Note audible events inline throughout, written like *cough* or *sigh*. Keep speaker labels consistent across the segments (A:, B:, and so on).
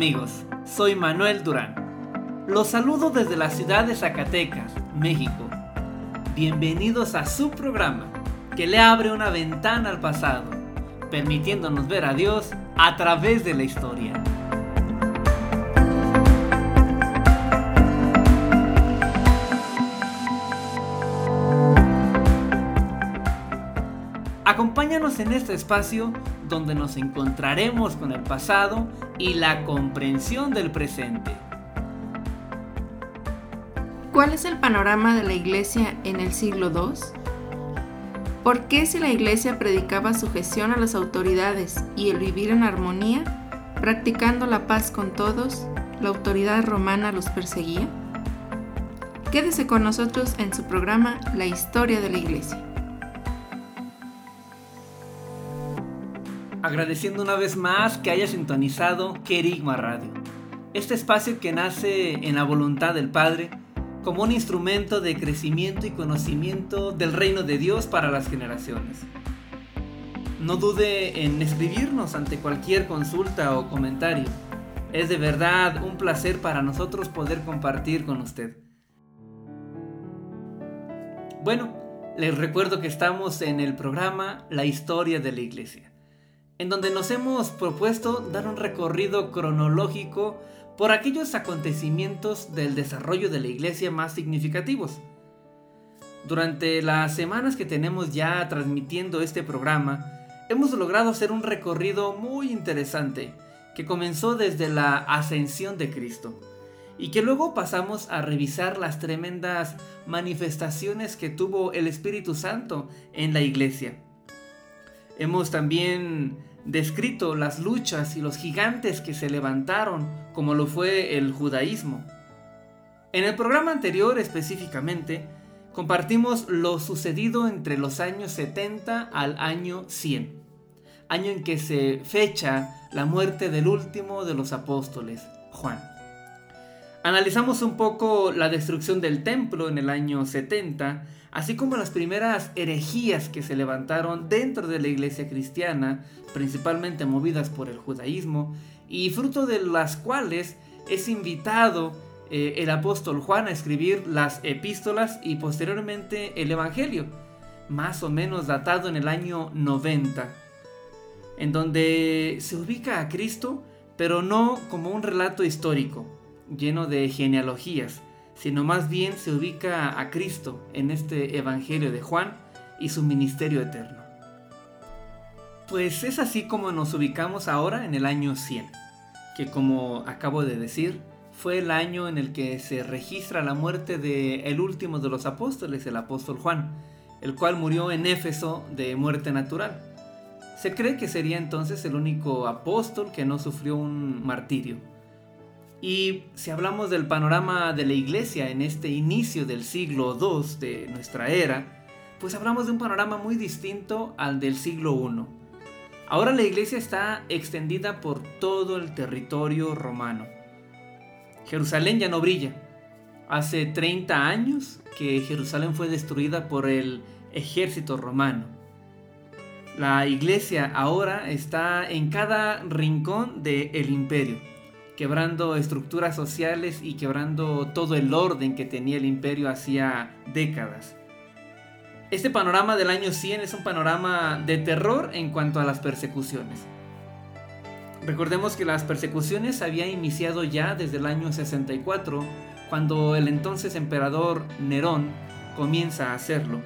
A: Amigos? Soy Manuel Durán. Los saludo desde la ciudad de Zacatecas, México. Bienvenidos a su programa, que le abre una ventana al pasado, permitiéndonos ver a Dios a través de la historia. Acompáñanos en este espacio donde nos encontraremos con el pasado y la comprensión del presente.
B: ¿Cuál es el panorama de la iglesia en el siglo II? ¿Por qué si la iglesia predicaba sujeción a las autoridades y el vivir en armonía, practicando la paz con todos, la autoridad romana los perseguía? Quédese con nosotros en su programa La historia de la iglesia.
A: Agradeciendo una vez más que haya sintonizado Kerigma Radio, este espacio que nace en la voluntad del Padre como un instrumento de crecimiento y conocimiento del reino de Dios para las generaciones. No dude en escribirnos ante cualquier consulta o comentario. Es de verdad un placer para nosotros poder compartir con usted. Bueno, les recuerdo que estamos en el programa La historia de la iglesia en donde nos hemos propuesto dar un recorrido cronológico por aquellos acontecimientos del desarrollo de la iglesia más significativos. Durante las semanas que tenemos ya transmitiendo este programa, hemos logrado hacer un recorrido muy interesante que comenzó desde la ascensión de Cristo y que luego pasamos a revisar las tremendas manifestaciones que tuvo el Espíritu Santo en la iglesia. Hemos también descrito las luchas y los gigantes que se levantaron, como lo fue el judaísmo. En el programa anterior específicamente, compartimos lo sucedido entre los años 70 al año 100, año en que se fecha la muerte del último de los apóstoles, Juan. Analizamos un poco la destrucción del templo en el año 70, así como las primeras herejías que se levantaron dentro de la iglesia cristiana, principalmente movidas por el judaísmo, y fruto de las cuales es invitado eh, el apóstol Juan a escribir las epístolas y posteriormente el Evangelio, más o menos datado en el año 90, en donde se ubica a Cristo, pero no como un relato histórico, lleno de genealogías, sino más bien se ubica a Cristo en este Evangelio de Juan y su ministerio eterno. Pues es así como nos ubicamos ahora en el año 100, que como acabo de decir, fue el año en el que se registra la muerte de el último de los apóstoles, el apóstol Juan, el cual murió en Éfeso de muerte natural. Se cree que sería entonces el único apóstol que no sufrió un martirio. Y si hablamos del panorama de la iglesia en este inicio del siglo II de nuestra era, pues hablamos de un panorama muy distinto al del siglo I. Ahora la iglesia está extendida por todo el territorio romano. Jerusalén ya no brilla. Hace 30 años que Jerusalén fue destruida por el ejército romano. La iglesia ahora está en cada rincón del imperio quebrando estructuras sociales y quebrando todo el orden que tenía el imperio hacía décadas. Este panorama del año 100 es un panorama de terror en cuanto a las persecuciones. Recordemos que las persecuciones habían iniciado ya desde el año 64, cuando el entonces emperador Nerón comienza a hacerlo.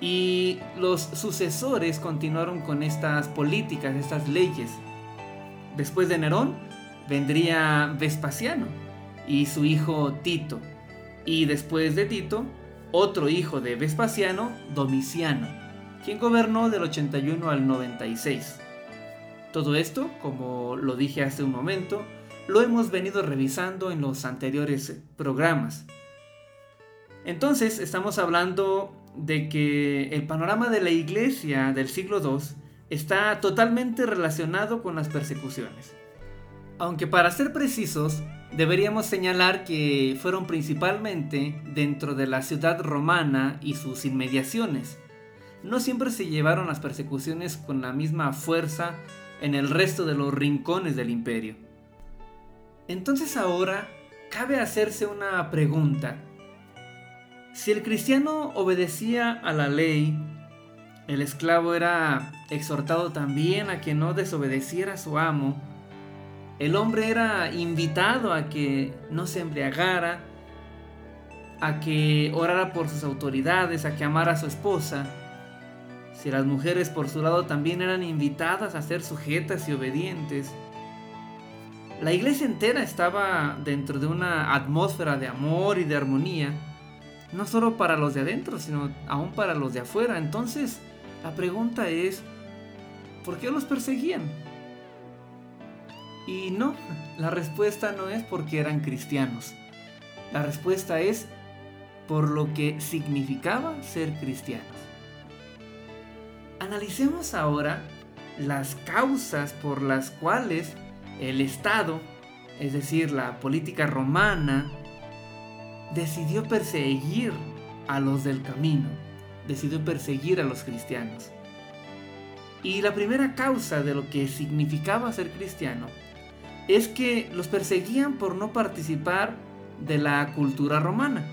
A: Y los sucesores continuaron con estas políticas, estas leyes. Después de Nerón, vendría Vespasiano y su hijo Tito. Y después de Tito, otro hijo de Vespasiano, Domiciano. quien gobernó del 81 al 96. Todo esto, como lo dije hace un momento, lo hemos venido revisando en los anteriores programas. Entonces estamos hablando de que el panorama de la iglesia del siglo II está totalmente relacionado con las persecuciones. Aunque para ser precisos, deberíamos señalar que fueron principalmente dentro de la ciudad romana y sus inmediaciones. No siempre se llevaron las persecuciones con la misma fuerza en el resto de los rincones del imperio. Entonces ahora cabe hacerse una pregunta. Si el cristiano obedecía a la ley, el esclavo era exhortado también a que no desobedeciera a su amo, el hombre era invitado a que no se embriagara, a que orara por sus autoridades, a que amara a su esposa, si las mujeres por su lado también eran invitadas a ser sujetas y obedientes. La iglesia entera estaba dentro de una atmósfera de amor y de armonía, no solo para los de adentro, sino aún para los de afuera. Entonces, la pregunta es, ¿por qué los perseguían? Y no, la respuesta no es porque eran cristianos. La respuesta es por lo que significaba ser cristianos. Analicemos ahora las causas por las cuales el Estado, es decir, la política romana, decidió perseguir a los del camino, decidió perseguir a los cristianos. Y la primera causa de lo que significaba ser cristiano es que los perseguían por no participar de la cultura romana.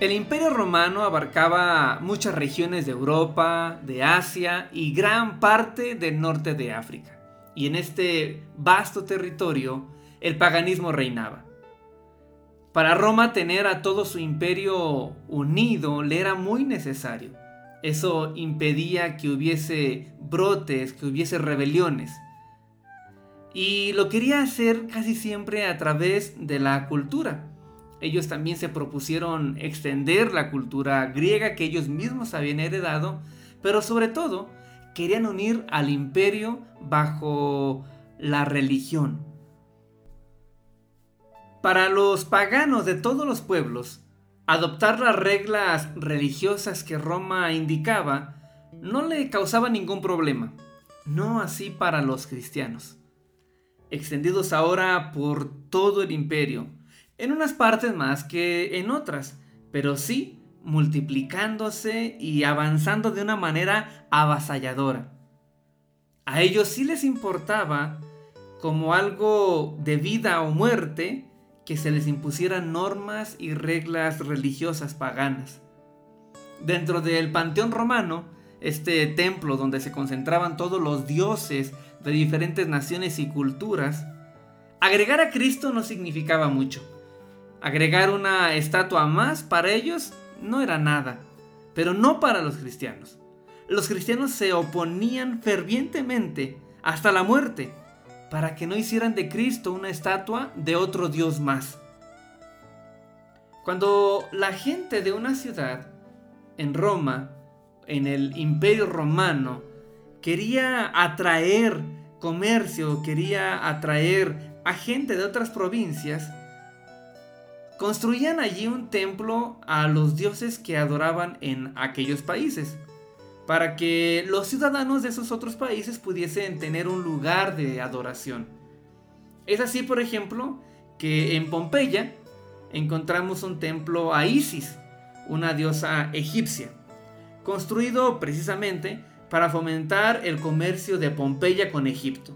A: El imperio romano abarcaba muchas regiones de Europa, de Asia y gran parte del norte de África. Y en este vasto territorio el paganismo reinaba. Para Roma tener a todo su imperio unido le era muy necesario. Eso impedía que hubiese brotes, que hubiese rebeliones. Y lo quería hacer casi siempre a través de la cultura ellos también se propusieron extender la cultura griega que ellos mismos habían heredado, pero sobre todo querían unir al imperio bajo la religión. Para los paganos de todos los pueblos, adoptar las reglas religiosas que Roma indicaba no le causaba ningún problema, no así para los cristianos. Extendidos ahora por todo el imperio, en unas partes más que en otras, pero sí multiplicándose y avanzando de una manera avasalladora. A ellos sí les importaba, como algo de vida o muerte, que se les impusieran normas y reglas religiosas paganas. Dentro del Panteón Romano, este templo donde se concentraban todos los dioses de diferentes naciones y culturas, agregar a Cristo no significaba mucho. Agregar una estatua más para ellos no era nada, pero no para los cristianos. Los cristianos se oponían fervientemente hasta la muerte para que no hicieran de Cristo una estatua de otro Dios más. Cuando la gente de una ciudad en Roma, en el imperio romano, quería atraer comercio, quería atraer a gente de otras provincias, construían allí un templo a los dioses que adoraban en aquellos países, para que los ciudadanos de esos otros países pudiesen tener un lugar de adoración. Es así, por ejemplo, que en Pompeya encontramos un templo a Isis, una diosa egipcia, construido precisamente para fomentar el comercio de Pompeya con Egipto,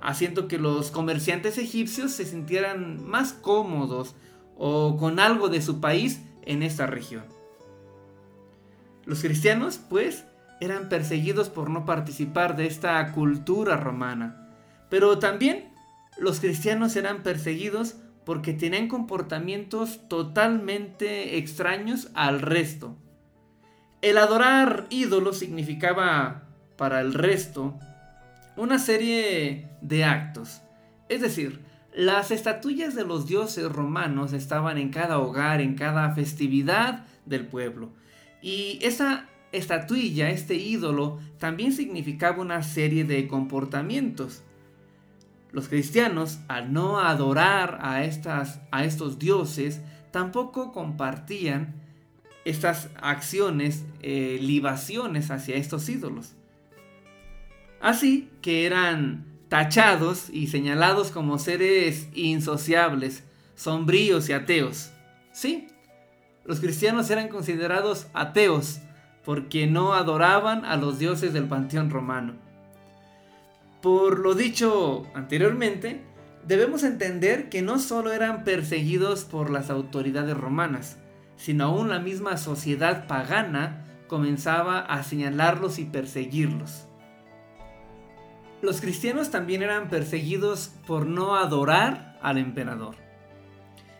A: haciendo que los comerciantes egipcios se sintieran más cómodos o con algo de su país en esta región. Los cristianos, pues, eran perseguidos por no participar de esta cultura romana, pero también los cristianos eran perseguidos porque tenían comportamientos totalmente extraños al resto. El adorar ídolos significaba para el resto una serie de actos, es decir, las estatuillas de los dioses romanos estaban en cada hogar, en cada festividad del pueblo. Y esa estatuilla, este ídolo, también significaba una serie de comportamientos. Los cristianos, al no adorar a, estas, a estos dioses, tampoco compartían estas acciones, eh, libaciones hacia estos ídolos. Así que eran tachados y señalados como seres insociables, sombríos y ateos. Sí, los cristianos eran considerados ateos porque no adoraban a los dioses del panteón romano. Por lo dicho anteriormente, debemos entender que no solo eran perseguidos por las autoridades romanas, sino aún la misma sociedad pagana comenzaba a señalarlos y perseguirlos. Los cristianos también eran perseguidos por no adorar al emperador.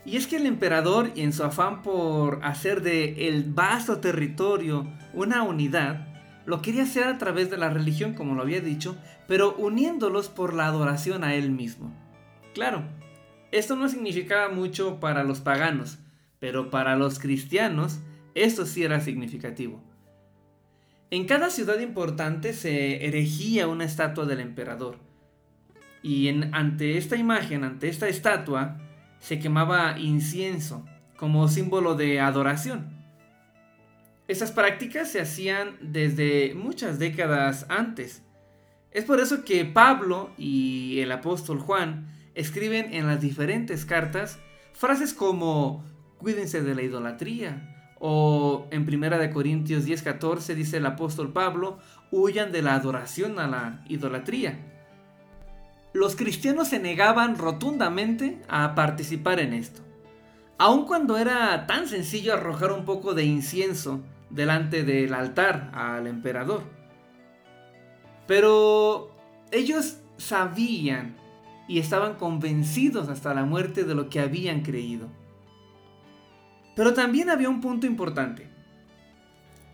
A: Y es que el emperador, en su afán por hacer de el vasto territorio una unidad, lo quería hacer a través de la religión, como lo había dicho, pero uniéndolos por la adoración a él mismo. Claro, esto no significaba mucho para los paganos, pero para los cristianos esto sí era significativo. En cada ciudad importante se erigía una estatua del emperador. Y ante esta imagen, ante esta estatua, se quemaba incienso como símbolo de adoración. Estas prácticas se hacían desde muchas décadas antes. Es por eso que Pablo y el apóstol Juan escriben en las diferentes cartas frases como cuídense de la idolatría o en 1 Corintios 10:14 dice el apóstol Pablo, huyan de la adoración a la idolatría. Los cristianos se negaban rotundamente a participar en esto, aun cuando era tan sencillo arrojar un poco de incienso delante del altar al emperador. Pero ellos sabían y estaban convencidos hasta la muerte de lo que habían creído. Pero también había un punto importante.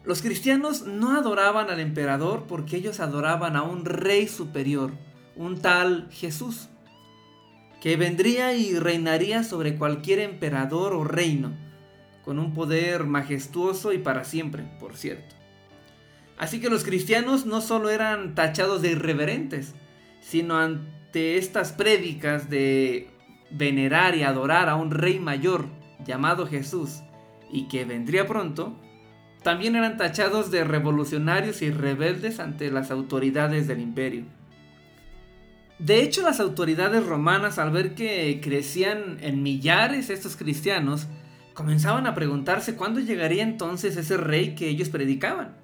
A: Los cristianos no adoraban al emperador porque ellos adoraban a un rey superior, un tal Jesús, que vendría y reinaría sobre cualquier emperador o reino, con un poder majestuoso y para siempre, por cierto. Así que los cristianos no solo eran tachados de irreverentes, sino ante estas prédicas de venerar y adorar a un rey mayor llamado Jesús y que vendría pronto, también eran tachados de revolucionarios y rebeldes ante las autoridades del imperio. De hecho, las autoridades romanas, al ver que crecían en millares estos cristianos, comenzaban a preguntarse cuándo llegaría entonces ese rey que ellos predicaban.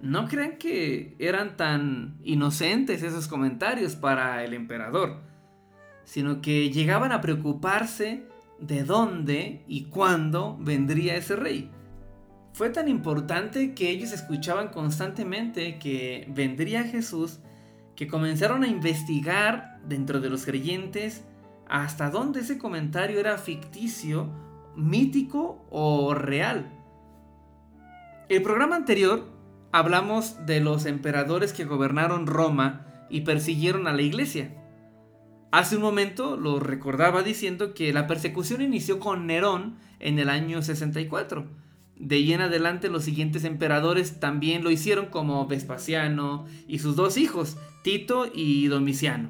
A: No crean que eran tan inocentes esos comentarios para el emperador, sino que llegaban a preocuparse de dónde y cuándo vendría ese rey. Fue tan importante que ellos escuchaban constantemente que vendría Jesús que comenzaron a investigar dentro de los creyentes hasta dónde ese comentario era ficticio, mítico o real. El programa anterior hablamos de los emperadores que gobernaron Roma y persiguieron a la iglesia. Hace un momento lo recordaba diciendo que la persecución inició con Nerón en el año 64. De ahí en adelante los siguientes emperadores también lo hicieron como Vespasiano y sus dos hijos, Tito y Domiciano,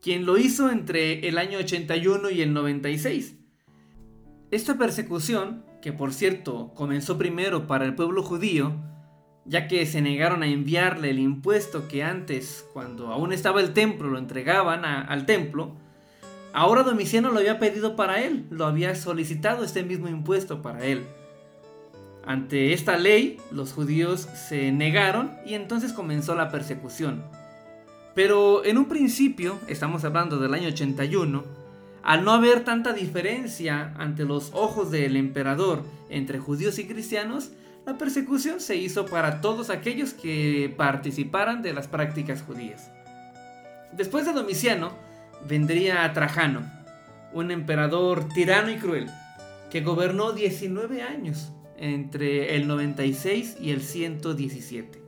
A: quien lo hizo entre el año 81 y el 96. Esta persecución, que por cierto comenzó primero para el pueblo judío, ya que se negaron a enviarle el impuesto que antes, cuando aún estaba el templo, lo entregaban al templo, ahora Domiciano lo había pedido para él, lo había solicitado este mismo impuesto para él. Ante esta ley, los judíos se negaron y entonces comenzó la persecución. Pero en un principio, estamos hablando del año 81, al no haber tanta diferencia ante los ojos del emperador entre judíos y cristianos, la persecución se hizo para todos aquellos que participaran de las prácticas judías. Después de Domiciano vendría Trajano, un emperador tirano y cruel, que gobernó 19 años entre el 96 y el 117.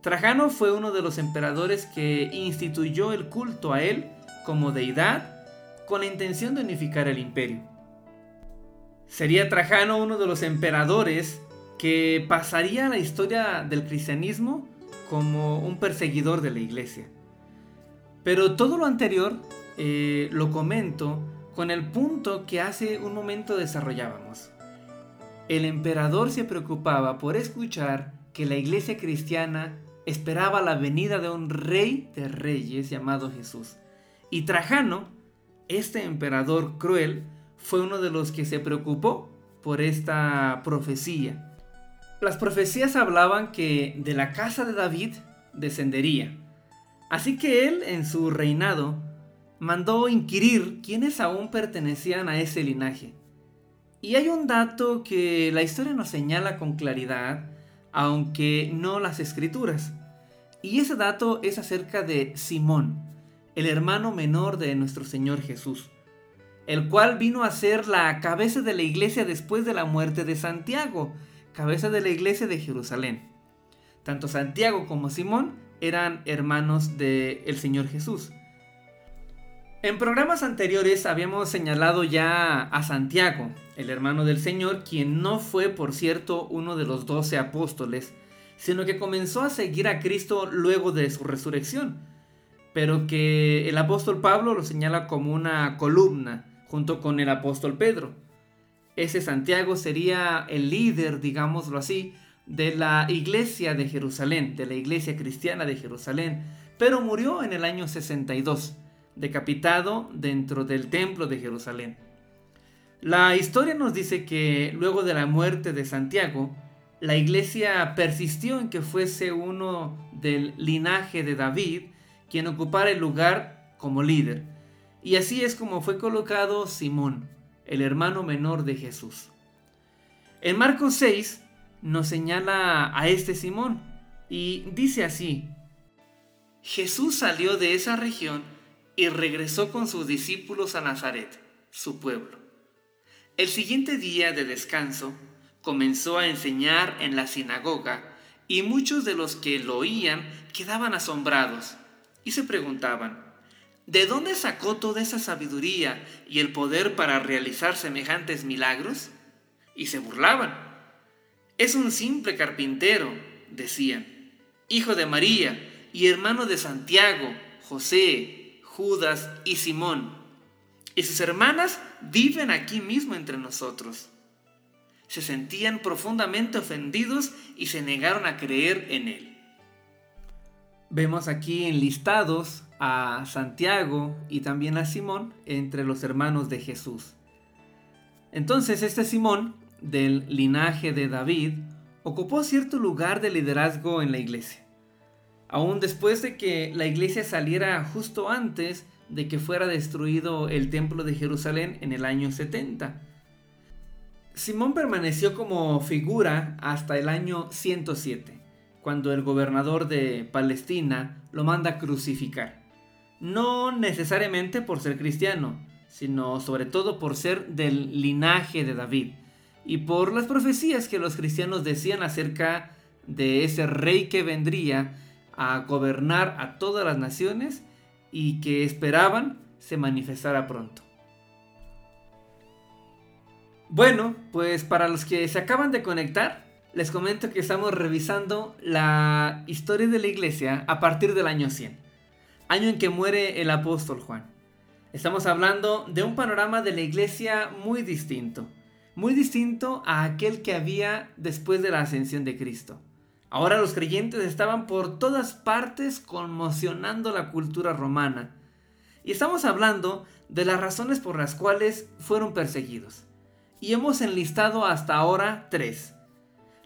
A: Trajano fue uno de los emperadores que instituyó el culto a él como deidad con la intención de unificar el imperio. Sería Trajano uno de los emperadores que pasaría a la historia del cristianismo como un perseguidor de la iglesia. Pero todo lo anterior eh, lo comento con el punto que hace un momento desarrollábamos. El emperador se preocupaba por escuchar que la iglesia cristiana esperaba la venida de un rey de reyes llamado Jesús. Y Trajano, este emperador cruel, fue uno de los que se preocupó por esta profecía. Las profecías hablaban que de la casa de David descendería. Así que él, en su reinado, mandó inquirir quiénes aún pertenecían a ese linaje. Y hay un dato que la historia nos señala con claridad, aunque no las escrituras. Y ese dato es acerca de Simón, el hermano menor de nuestro Señor Jesús, el cual vino a ser la cabeza de la iglesia después de la muerte de Santiago, cabeza de la iglesia de Jerusalén. Tanto Santiago como Simón eran hermanos del Señor Jesús. En programas anteriores habíamos señalado ya a Santiago, el hermano del Señor, quien no fue, por cierto, uno de los doce apóstoles, sino que comenzó a seguir a Cristo luego de su resurrección, pero que el apóstol Pablo lo señala como una columna, junto con el apóstol Pedro. Ese Santiago sería el líder, digámoslo así, de la iglesia de Jerusalén, de la iglesia cristiana de Jerusalén, pero murió en el año 62 decapitado dentro del templo de Jerusalén. La historia nos dice que luego de la muerte de Santiago, la iglesia persistió en que fuese uno del linaje de David quien ocupara el lugar como líder. Y así es como fue colocado Simón, el hermano menor de Jesús. En Marcos 6 nos señala a este Simón y dice así, Jesús salió de esa región y regresó con sus discípulos a Nazaret, su pueblo. El siguiente día de descanso comenzó a enseñar en la sinagoga y muchos de los que lo oían quedaban asombrados y se preguntaban, ¿de dónde sacó toda esa sabiduría y el poder para realizar semejantes milagros? Y se burlaban. Es un simple carpintero, decían, hijo de María y hermano de Santiago, José, Judas y Simón. Y sus hermanas viven aquí mismo entre nosotros. Se sentían profundamente ofendidos y se negaron a creer en él. Vemos aquí enlistados a Santiago y también a Simón entre los hermanos de Jesús. Entonces este Simón, del linaje de David, ocupó cierto lugar de liderazgo en la iglesia aún después de que la iglesia saliera justo antes de que fuera destruido el templo de Jerusalén en el año 70. Simón permaneció como figura hasta el año 107, cuando el gobernador de Palestina lo manda crucificar. No necesariamente por ser cristiano, sino sobre todo por ser del linaje de David y por las profecías que los cristianos decían acerca de ese rey que vendría a gobernar a todas las naciones y que esperaban se manifestara pronto. Bueno, pues para los que se acaban de conectar, les comento que estamos revisando la historia de la iglesia a partir del año 100, año en que muere el apóstol Juan. Estamos hablando de un panorama de la iglesia muy distinto, muy distinto a aquel que había después de la ascensión de Cristo. Ahora los creyentes estaban por todas partes conmocionando la cultura romana. Y estamos hablando de las razones por las cuales fueron perseguidos. Y hemos enlistado hasta ahora tres.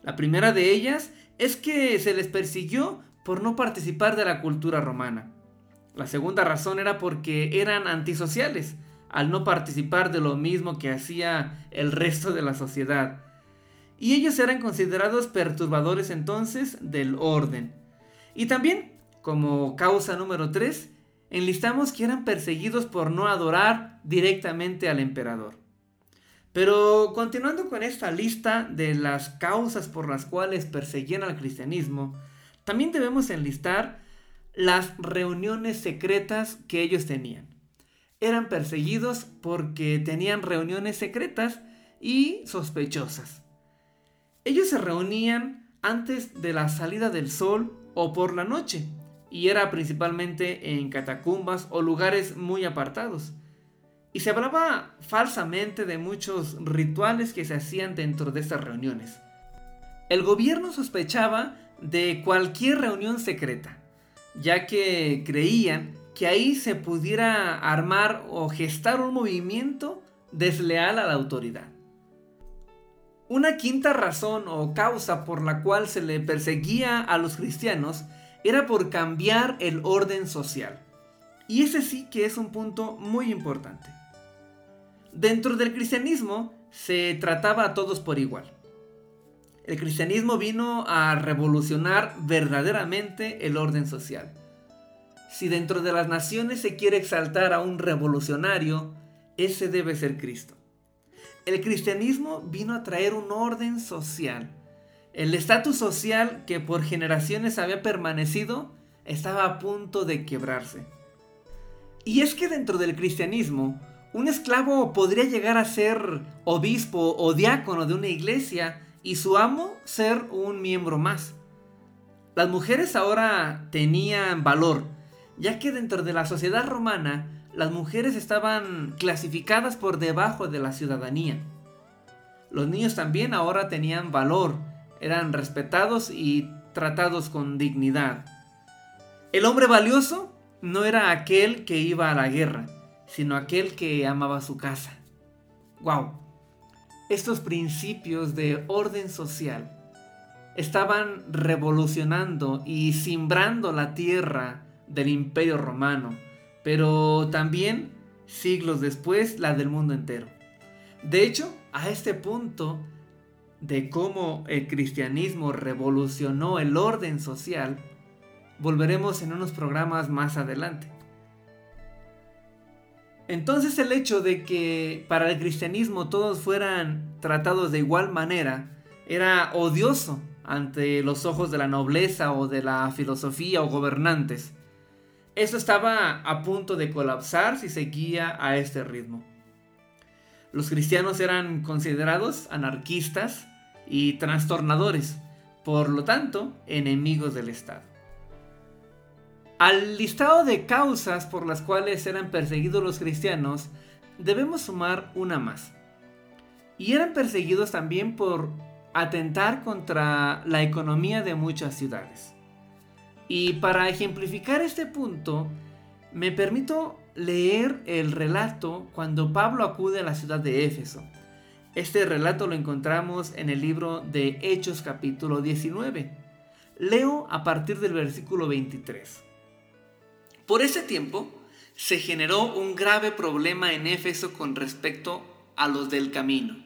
A: La primera de ellas es que se les persiguió por no participar de la cultura romana. La segunda razón era porque eran antisociales, al no participar de lo mismo que hacía el resto de la sociedad y ellos eran considerados perturbadores entonces del orden. Y también, como causa número 3, enlistamos que eran perseguidos por no adorar directamente al emperador. Pero continuando con esta lista de las causas por las cuales perseguían al cristianismo, también debemos enlistar las reuniones secretas que ellos tenían. Eran perseguidos porque tenían reuniones secretas y sospechosas. Ellos se reunían antes de la salida del sol o por la noche, y era principalmente en catacumbas o lugares muy apartados. Y se hablaba falsamente de muchos rituales que se hacían dentro de estas reuniones. El gobierno sospechaba de cualquier reunión secreta, ya que creían que ahí se pudiera armar o gestar un movimiento desleal a la autoridad. Una quinta razón o causa por la cual se le perseguía a los cristianos era por cambiar el orden social. Y ese sí que es un punto muy importante. Dentro del cristianismo se trataba a todos por igual. El cristianismo vino a revolucionar verdaderamente el orden social. Si dentro de las naciones se quiere exaltar a un revolucionario, ese debe ser Cristo. El cristianismo vino a traer un orden social. El estatus social que por generaciones había permanecido estaba a punto de quebrarse. Y es que dentro del cristianismo, un esclavo podría llegar a ser obispo o diácono de una iglesia y su amo ser un miembro más. Las mujeres ahora tenían valor, ya que dentro de la sociedad romana las mujeres estaban clasificadas por debajo de la ciudadanía. Los niños también ahora tenían valor, eran respetados y tratados con dignidad. El hombre valioso no era aquel que iba a la guerra, sino aquel que amaba su casa. ¡Wow! Estos principios de orden social estaban revolucionando y simbrando la tierra del imperio romano, pero también siglos después la del mundo entero. De hecho, a este punto de cómo el cristianismo revolucionó el orden social, volveremos en unos programas más adelante. Entonces el hecho de que para el cristianismo todos fueran tratados de igual manera era odioso ante los ojos de la nobleza o de la filosofía o gobernantes. Esto estaba a punto de colapsar si seguía a este ritmo. Los cristianos eran considerados anarquistas y trastornadores, por lo tanto, enemigos del Estado. Al listado de causas por las cuales eran perseguidos los cristianos, debemos sumar una más. Y eran perseguidos también por atentar contra la economía de muchas ciudades. Y para ejemplificar este punto, me permito leer el relato cuando Pablo acude a la ciudad de Éfeso. Este relato lo encontramos en el libro de Hechos capítulo 19. Leo a partir del versículo 23. Por ese tiempo se generó un grave problema en Éfeso con respecto a los del camino.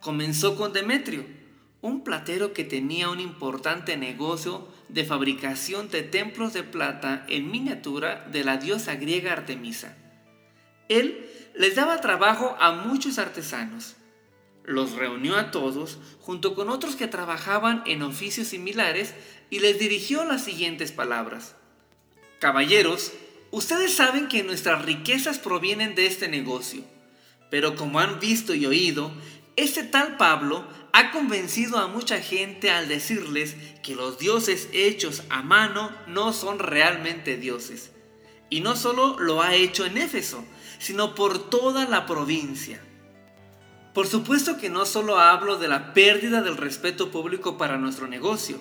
A: Comenzó con Demetrio, un platero que tenía un importante negocio de fabricación de templos de plata en miniatura de la diosa griega Artemisa. Él les daba trabajo a muchos artesanos. Los reunió a todos junto con otros que trabajaban en oficios similares y les dirigió las siguientes palabras. Caballeros, ustedes saben que nuestras riquezas provienen de este negocio, pero como han visto y oído, este tal Pablo ha convencido a mucha gente al decirles que los dioses hechos a mano no son realmente dioses. Y no solo lo ha hecho en Éfeso, sino por toda la provincia. Por supuesto que no solo hablo de la pérdida del respeto público para nuestro negocio,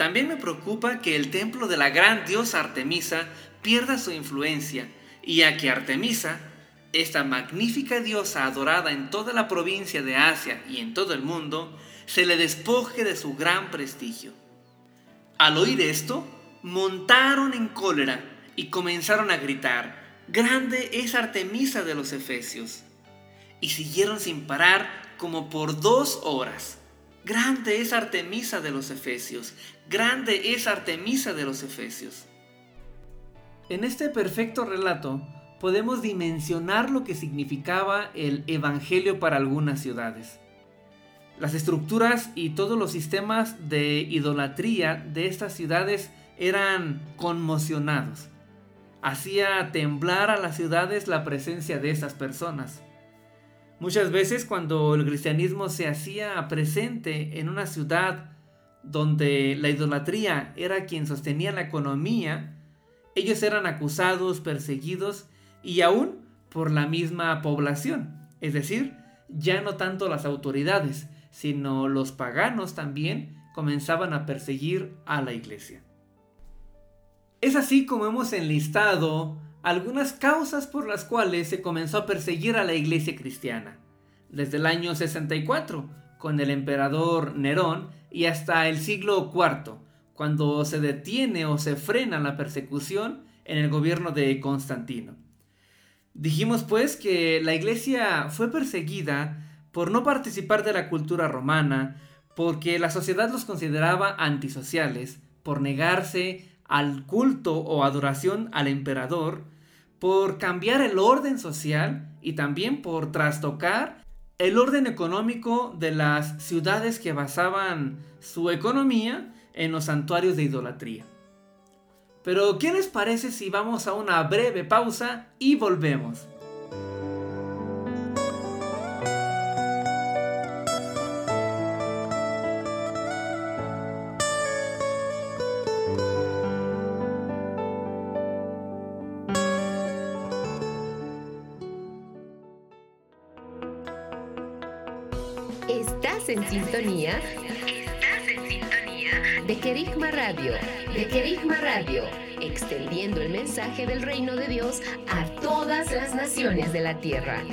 A: también me preocupa que el templo de la gran diosa Artemisa pierda su influencia y a que Artemisa, esta magnífica diosa adorada en toda la provincia de Asia y en todo el mundo, se le despoje de su gran prestigio. Al oír esto, montaron en cólera y comenzaron a gritar, Grande es Artemisa de los Efesios. Y siguieron sin parar como por dos horas. Grande es Artemisa de los Efesios, grande es Artemisa de los Efesios. En este perfecto relato podemos dimensionar lo que significaba el Evangelio para algunas ciudades. Las estructuras y todos los sistemas de idolatría de estas ciudades eran conmocionados. Hacía temblar a las ciudades la presencia de estas personas. Muchas veces cuando el cristianismo se hacía presente en una ciudad donde la idolatría era quien sostenía la economía, ellos eran acusados, perseguidos y aún por la misma población. Es decir, ya no tanto las autoridades, sino los paganos también comenzaban a perseguir a la iglesia. Es así como hemos enlistado algunas causas por las cuales se comenzó a perseguir a la iglesia cristiana. Desde el año 64, con el emperador Nerón, y hasta el siglo IV, cuando se detiene o se frena la persecución en el gobierno de Constantino. Dijimos pues que la iglesia fue perseguida por no participar de la cultura romana, porque la sociedad los consideraba antisociales, por negarse al culto o adoración al emperador, por cambiar el orden social y también por trastocar el orden económico de las ciudades que basaban su economía en los santuarios de idolatría. Pero, ¿qué les parece si vamos a una breve pausa y volvemos?
C: Sintonía. Estás en sintonía de Kerigma Radio. De Kerigma Radio. Extendiendo el mensaje del reino de Dios a todas las naciones de la tierra.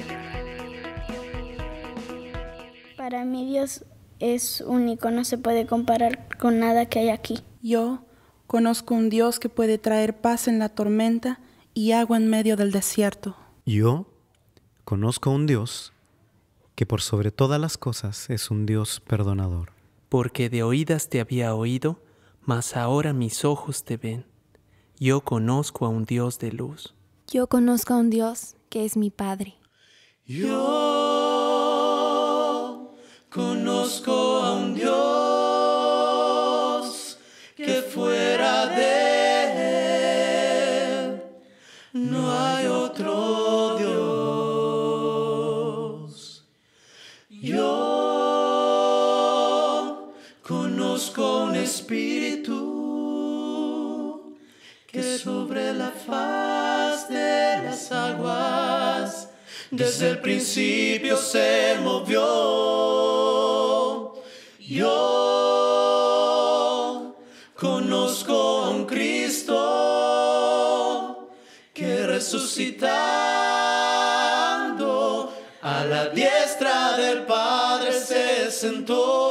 D: Para mí Dios es único, no se puede comparar con nada que hay aquí.
E: Yo conozco un Dios que puede traer paz en la tormenta y agua en medio del desierto.
F: Yo conozco un Dios que por sobre todas las cosas es un Dios perdonador.
G: Porque de oídas te había oído, mas ahora mis ojos te ven. Yo conozco a un Dios de luz.
H: Yo conozco a un Dios que es mi Padre.
I: Yo conozco desde el principio se movió. Yo conozco a un Cristo que resucitando a la diestra del Padre se sentó.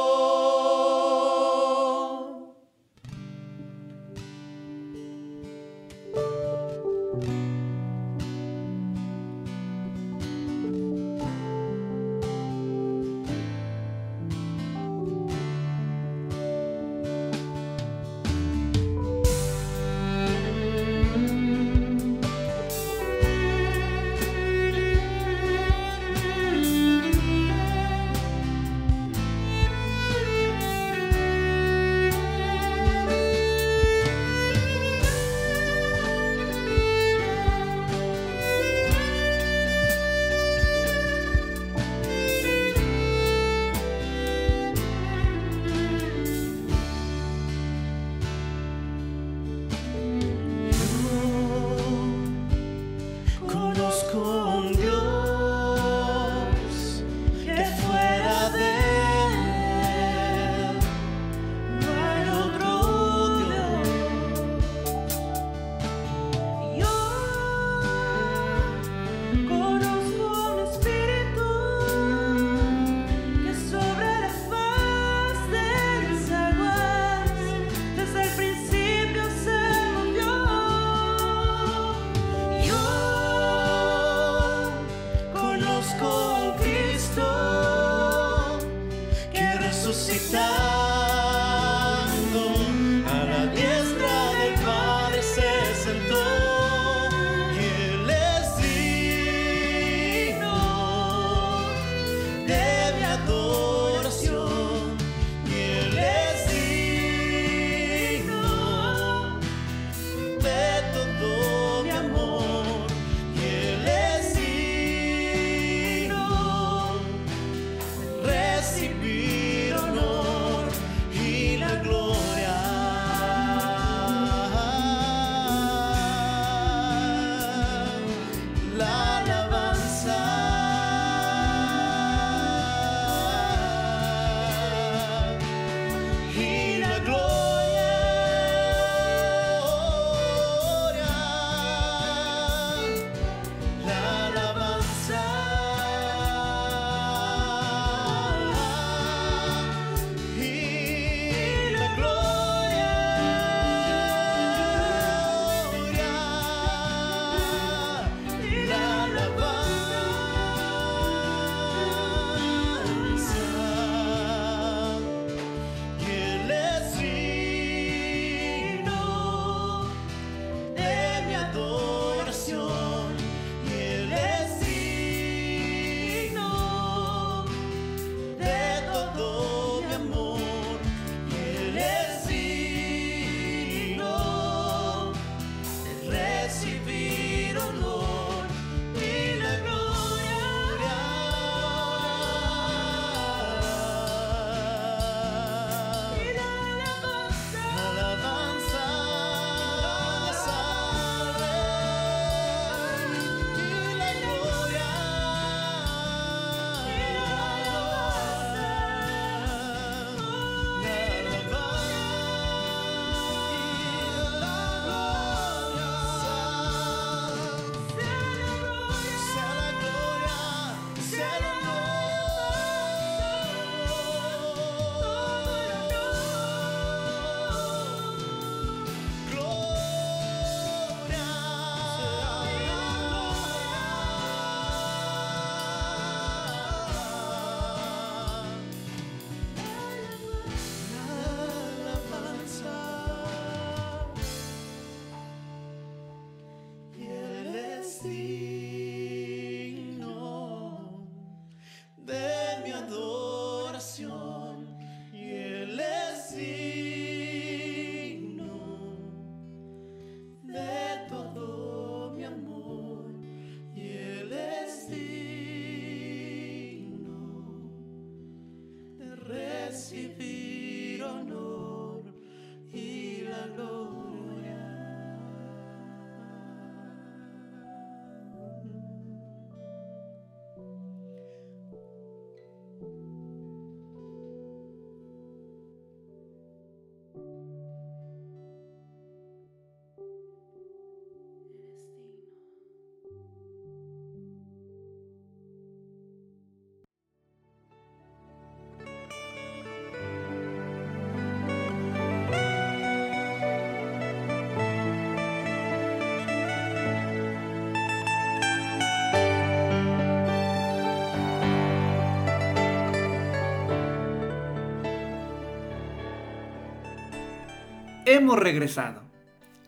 A: Hemos regresado.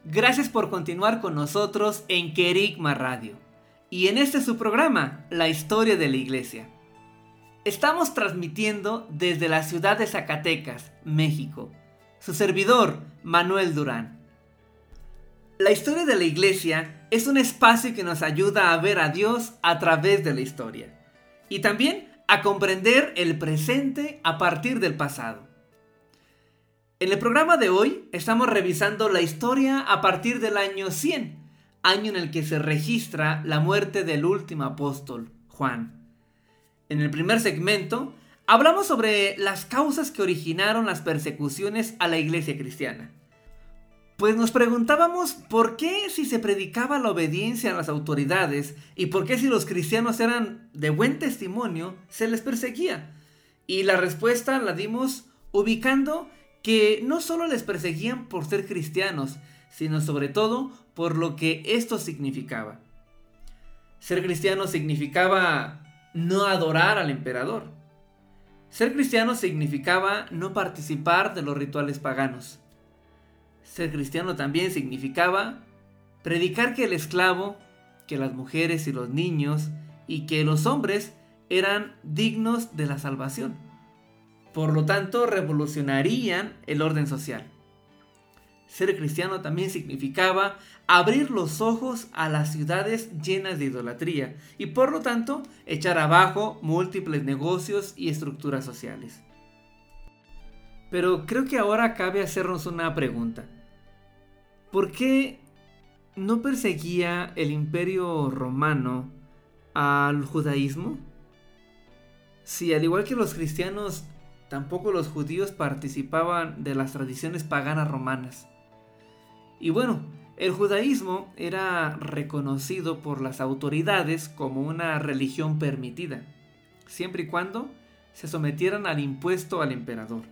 A: Gracias por continuar con nosotros en Querigma Radio. Y en este su programa, La historia de la iglesia. Estamos transmitiendo desde la ciudad de Zacatecas, México. Su servidor, Manuel Durán. La historia de la iglesia es un espacio que nos ayuda a ver a Dios a través de la historia. Y también a comprender el presente a partir del pasado. En el programa de hoy estamos revisando la historia a partir del año 100, año en el que se registra la muerte del último apóstol, Juan. En el primer segmento hablamos sobre las causas que originaron las persecuciones a la iglesia cristiana. Pues nos preguntábamos por qué si se predicaba la obediencia a las autoridades y por qué si los cristianos eran de buen testimonio se les perseguía. Y la respuesta la dimos ubicando que no solo les perseguían por ser cristianos, sino sobre todo por lo que esto significaba. Ser cristiano significaba no adorar al emperador. Ser cristiano significaba no participar de los rituales paganos. Ser cristiano también significaba predicar que el esclavo, que las mujeres y los niños y que los hombres eran dignos de la salvación. Por lo tanto, revolucionarían el orden social. Ser cristiano también significaba abrir los ojos a las ciudades llenas de idolatría y por lo tanto echar abajo múltiples negocios y estructuras sociales. Pero creo que ahora cabe hacernos una pregunta. ¿Por qué no perseguía el imperio romano al judaísmo? Si al igual que los cristianos Tampoco los judíos participaban de las tradiciones paganas romanas. Y bueno, el judaísmo era reconocido por las autoridades como una religión permitida, siempre y cuando se sometieran al impuesto al emperador.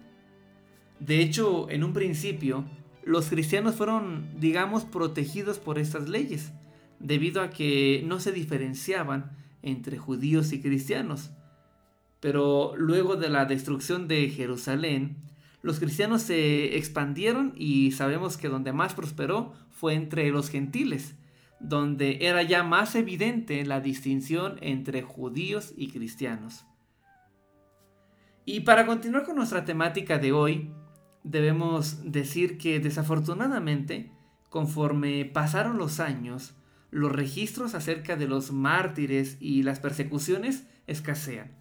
A: De hecho, en un principio, los cristianos fueron, digamos, protegidos por estas leyes, debido a que no se diferenciaban entre judíos y cristianos, pero luego de la destrucción de Jerusalén, los cristianos se expandieron y sabemos que donde más prosperó fue entre los gentiles, donde era ya más evidente la distinción entre judíos y cristianos. Y para continuar con nuestra temática de hoy, debemos decir que desafortunadamente, conforme pasaron los años, los registros acerca de los mártires y las persecuciones escasean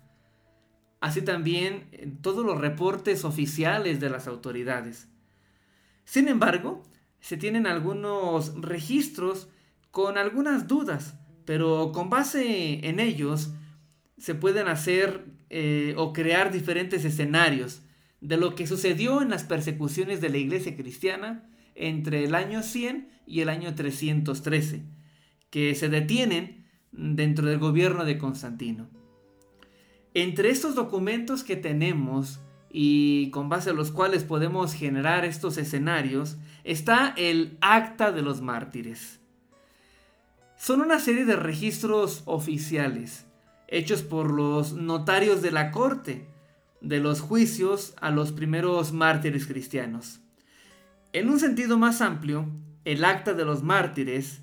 A: así también eh, todos los reportes oficiales de las autoridades. Sin embargo, se tienen algunos registros con algunas dudas, pero con base en ellos se pueden hacer eh, o crear diferentes escenarios de lo que sucedió en las persecuciones de la iglesia cristiana entre el año 100 y el año 313, que se detienen dentro del gobierno de Constantino. Entre estos documentos que tenemos y con base a los cuales podemos generar estos escenarios está el Acta de los Mártires. Son una serie de registros oficiales hechos por los notarios de la corte de los juicios a los primeros mártires cristianos. En un sentido más amplio, el Acta de los Mártires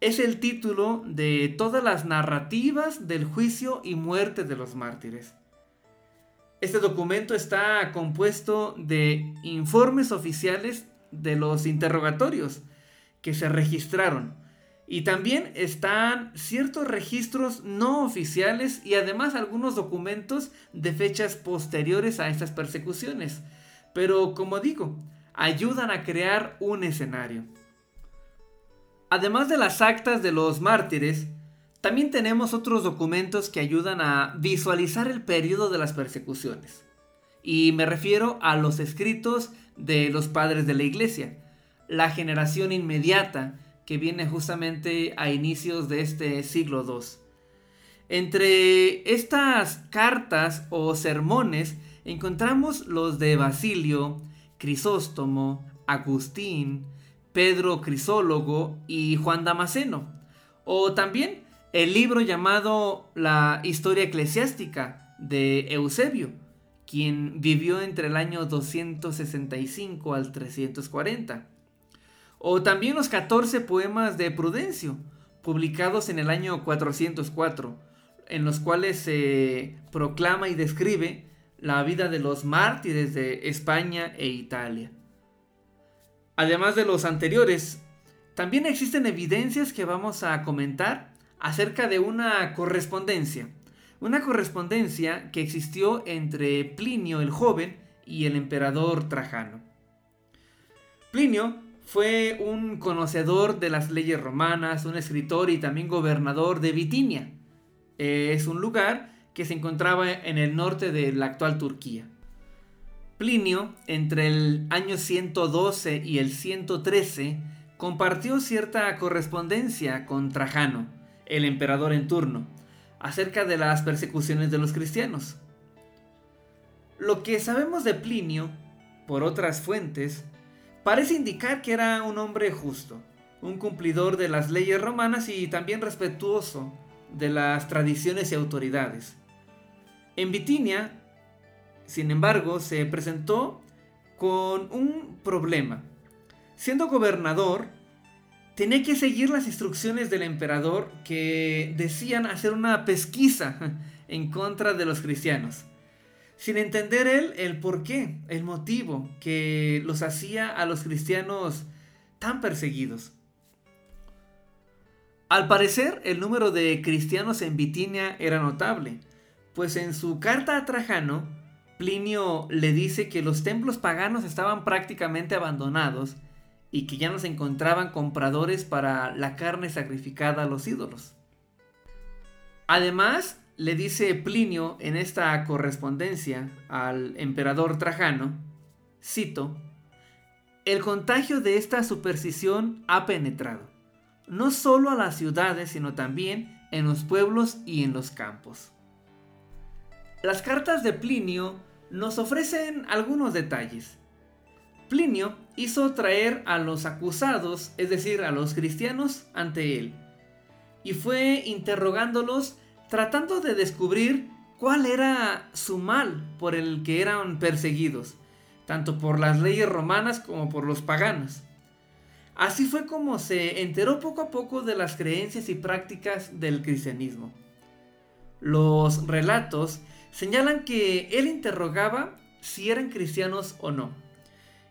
A: es el título de todas las narrativas del juicio y muerte de los mártires. Este documento está compuesto de informes oficiales de los interrogatorios que se registraron. Y también están ciertos registros no oficiales y además algunos documentos de fechas posteriores a estas persecuciones. Pero como digo, ayudan a crear un escenario. Además de las actas de los mártires, también tenemos otros documentos que ayudan a visualizar el periodo de las persecuciones. Y me refiero a los escritos de los padres de la iglesia, la generación inmediata que viene justamente a inicios de este siglo II. Entre estas cartas o sermones encontramos los de Basilio, Crisóstomo, Agustín, Pedro Crisólogo y Juan Damasceno. O también el libro llamado La Historia Eclesiástica de Eusebio, quien vivió entre el año 265 al 340. O también los 14 poemas de Prudencio, publicados en el año 404, en los cuales se proclama y describe la vida de los mártires de España e Italia. Además de los anteriores, también existen evidencias que vamos a comentar acerca de una correspondencia. Una correspondencia que existió entre Plinio el joven y el emperador Trajano. Plinio fue un conocedor de las leyes romanas, un escritor y también gobernador de Bitinia. Es un lugar que se encontraba en el norte de la actual Turquía. Plinio, entre el año 112 y el 113, compartió cierta correspondencia con Trajano, el emperador en turno, acerca de las persecuciones de los cristianos. Lo que sabemos de Plinio, por otras fuentes, parece indicar que era un hombre justo, un cumplidor de las leyes romanas y también respetuoso de las tradiciones y autoridades. En Bitinia, sin embargo, se presentó con un problema. Siendo gobernador, tenía que seguir las instrucciones del emperador que decían hacer una pesquisa *laughs* en contra de los cristianos. Sin entender él el por qué, el motivo que los hacía a los cristianos tan perseguidos. Al parecer, el número de cristianos en Bitinia era notable, pues en su carta a Trajano Plinio le dice que los templos paganos estaban prácticamente abandonados y que ya no se encontraban compradores para la carne sacrificada a los ídolos. Además, le dice Plinio en esta correspondencia al emperador Trajano, cito, el contagio de esta superstición ha penetrado, no solo a las ciudades, sino también en los pueblos y en los campos. Las cartas de Plinio nos ofrecen algunos detalles. Plinio hizo traer a los acusados, es decir, a los cristianos, ante él, y fue interrogándolos tratando de descubrir cuál era su mal por el que eran perseguidos, tanto por las leyes romanas como por los paganos. Así fue como se enteró poco a poco de las creencias y prácticas del cristianismo. Los relatos señalan que él interrogaba si eran cristianos o no.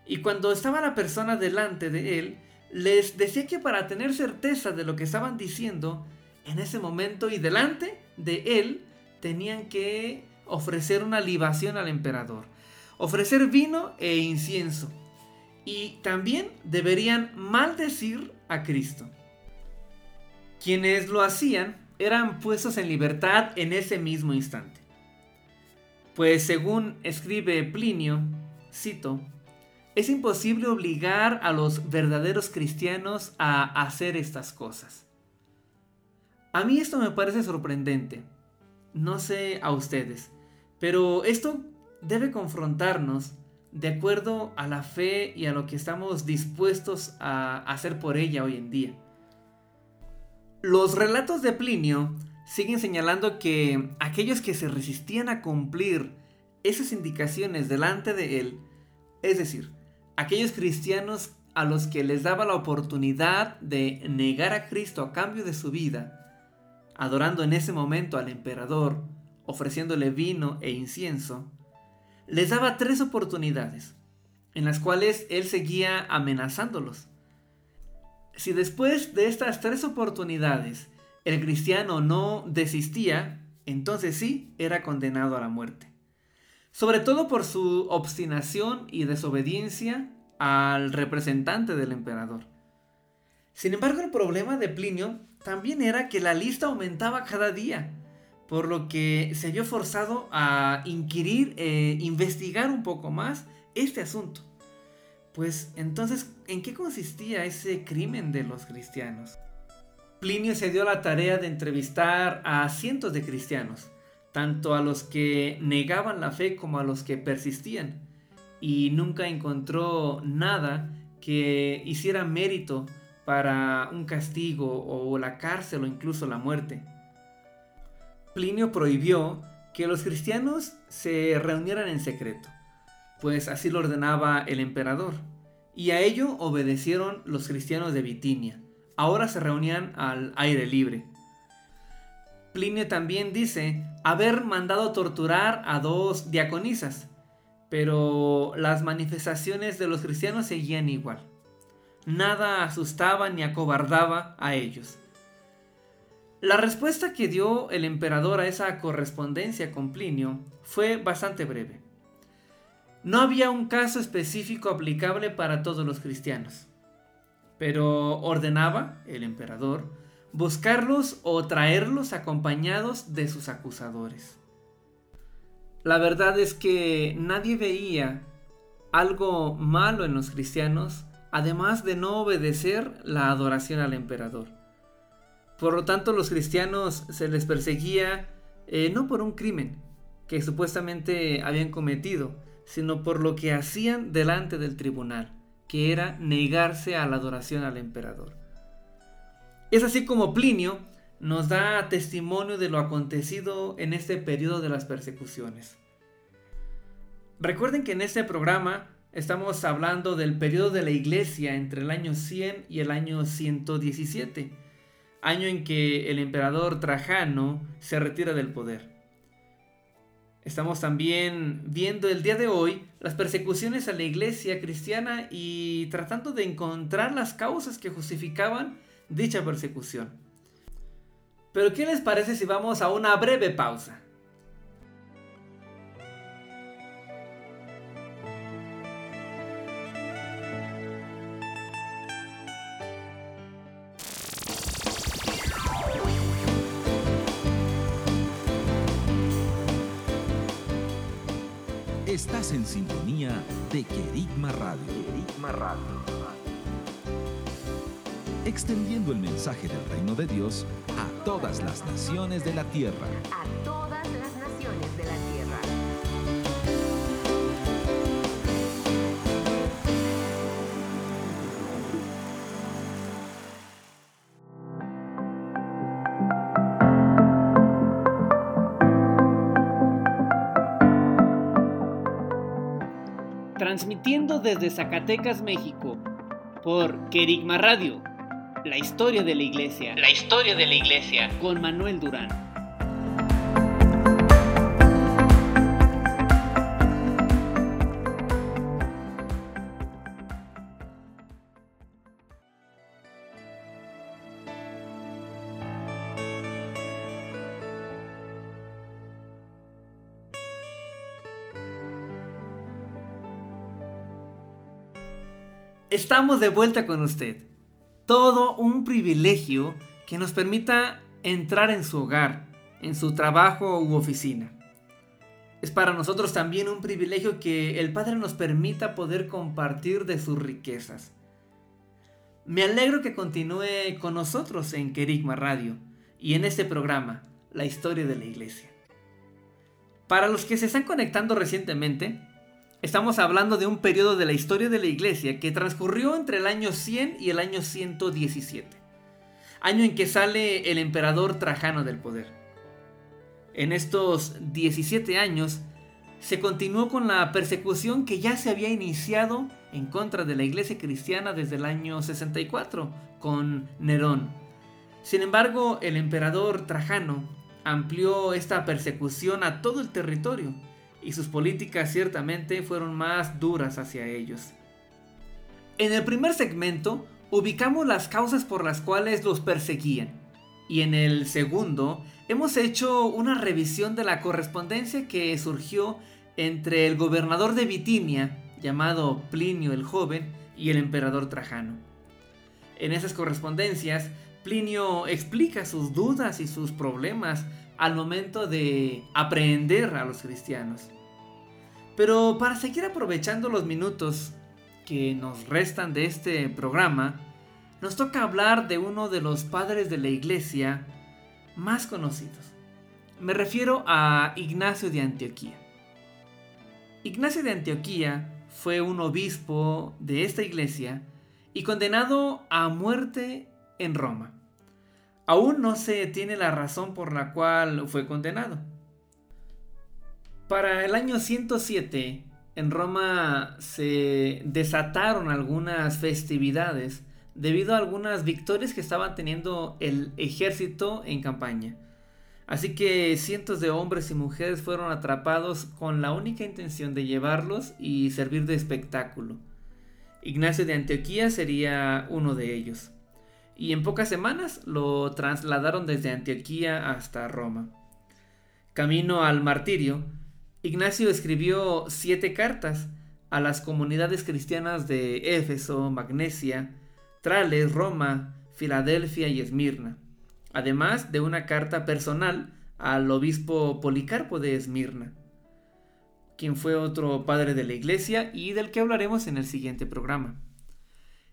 A: Y cuando estaba la persona delante de él, les decía que para tener certeza de lo que estaban diciendo, en ese momento y delante de él, tenían que ofrecer una libación al emperador, ofrecer vino e incienso. Y también deberían maldecir a Cristo. Quienes lo hacían eran puestos en libertad en ese mismo instante. Pues según escribe Plinio, cito, es imposible obligar a los verdaderos cristianos a hacer estas cosas. A mí esto me parece sorprendente. No sé a ustedes, pero esto debe confrontarnos de acuerdo a la fe y a lo que estamos dispuestos a hacer por ella hoy en día. Los relatos de Plinio siguen señalando que aquellos que se resistían a cumplir esas indicaciones delante de él, es decir, aquellos cristianos a los que les daba la oportunidad de negar a Cristo a cambio de su vida, adorando en ese momento al emperador, ofreciéndole vino e incienso, les daba tres oportunidades en las cuales él seguía amenazándolos. Si después de estas tres oportunidades el cristiano no desistía, entonces sí era condenado a la muerte. Sobre todo por su obstinación y desobediencia al representante del emperador. Sin embargo, el problema de Plinio también era que la lista aumentaba cada día, por lo que se vio forzado a inquirir e investigar un poco más este asunto. Pues entonces, ¿en qué consistía ese crimen de los cristianos? Plinio se dio la tarea de entrevistar a cientos de cristianos, tanto a los que negaban la fe como a los que persistían, y nunca encontró nada que hiciera mérito para un castigo o la cárcel o incluso la muerte. Plinio prohibió que los cristianos se reunieran en secreto, pues así lo ordenaba el emperador, y a ello obedecieron los cristianos de Bitinia, ahora se reunían al aire libre. Plinio también dice haber mandado torturar a dos diaconisas, pero las manifestaciones de los cristianos seguían igual. Nada asustaba ni acobardaba a ellos. La respuesta que dio el emperador a esa correspondencia con Plinio fue bastante breve. No había un caso específico aplicable para todos los cristianos pero ordenaba, el emperador, buscarlos o traerlos acompañados de sus acusadores. La verdad es que nadie veía algo malo en los cristianos, además de no obedecer la adoración al emperador. Por lo tanto, los cristianos se les perseguía eh, no por un crimen que supuestamente habían cometido, sino por lo que hacían delante del tribunal que era negarse a la adoración al emperador. Es así como Plinio nos da testimonio de lo acontecido en este periodo de las persecuciones. Recuerden que en este programa estamos hablando del periodo de la iglesia entre el año 100 y el año 117, año en que el emperador Trajano se retira del poder. Estamos también viendo el día de hoy las persecuciones a la iglesia cristiana y tratando de encontrar las causas que justificaban dicha persecución. Pero ¿qué les parece si vamos a una breve pausa?
J: De Querigma Radio. Radio. Extendiendo el mensaje del reino de Dios a todas las naciones de la tierra.
C: A
A: transmitiendo desde Zacatecas, México, por Querigma Radio, la historia de la iglesia.
K: La historia de la iglesia.
A: Con Manuel Durán. Estamos de vuelta con usted. Todo un privilegio que nos permita entrar en su hogar, en su trabajo u oficina. Es para nosotros también un privilegio que el Padre nos permita poder compartir de sus riquezas. Me alegro que continúe con nosotros en Kerigma Radio y en este programa, La historia de la Iglesia. Para los que se están conectando recientemente, Estamos hablando de un periodo de la historia de la iglesia que transcurrió entre el año 100 y el año 117, año en que sale el emperador Trajano del poder. En estos 17 años, se continuó con la persecución que ya se había iniciado en contra de la iglesia cristiana desde el año 64 con Nerón. Sin embargo, el emperador Trajano amplió esta persecución a todo el territorio y sus políticas ciertamente fueron más duras hacia ellos. En el primer segmento ubicamos las causas por las cuales los perseguían y en el segundo hemos hecho una revisión de la correspondencia que surgió entre el gobernador de Bitinia, llamado Plinio el Joven, y el emperador Trajano. En esas correspondencias, Plinio explica sus dudas y sus problemas al momento de aprehender a los cristianos. Pero para seguir aprovechando los minutos que nos restan de este programa, nos toca hablar de uno de los padres de la iglesia más conocidos. Me refiero a Ignacio de Antioquía. Ignacio de Antioquía fue un obispo de esta iglesia y condenado a muerte en Roma. Aún no se tiene la razón por la cual fue condenado. Para el año 107, en Roma se desataron algunas festividades debido a algunas victorias que estaban teniendo el ejército en campaña. Así que cientos de hombres y mujeres fueron atrapados con la única intención de llevarlos y servir de espectáculo. Ignacio de Antioquía sería uno de ellos. Y en pocas semanas lo trasladaron desde Antioquía hasta Roma. Camino al martirio, Ignacio escribió siete cartas a las comunidades cristianas de Éfeso, Magnesia, Trales, Roma, Filadelfia y Esmirna además de una carta personal al obispo Policarpo de Esmirna, quien fue otro padre de la iglesia y del que hablaremos en el siguiente programa.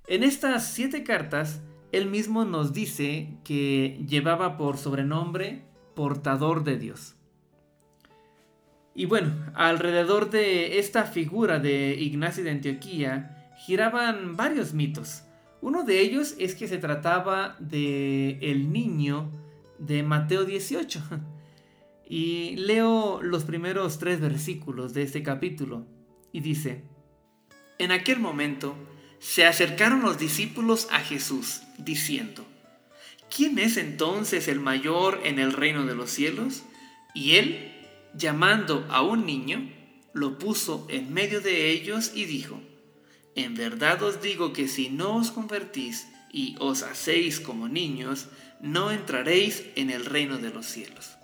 A: En estas siete cartas, él mismo nos dice que llevaba por sobrenombre portador de Dios. Y bueno, alrededor de esta figura de Ignacio de Antioquía giraban varios mitos. Uno de ellos es que se trataba de el niño de Mateo 18. Y leo los primeros tres versículos de este capítulo. Y dice, En aquel momento se acercaron los discípulos a Jesús, diciendo, ¿quién es entonces el mayor en el reino de los cielos? Y él, llamando a un niño, lo puso en medio de ellos y dijo, en verdad os digo que si no os convertís y os hacéis como niños, no entraréis en el reino de los cielos.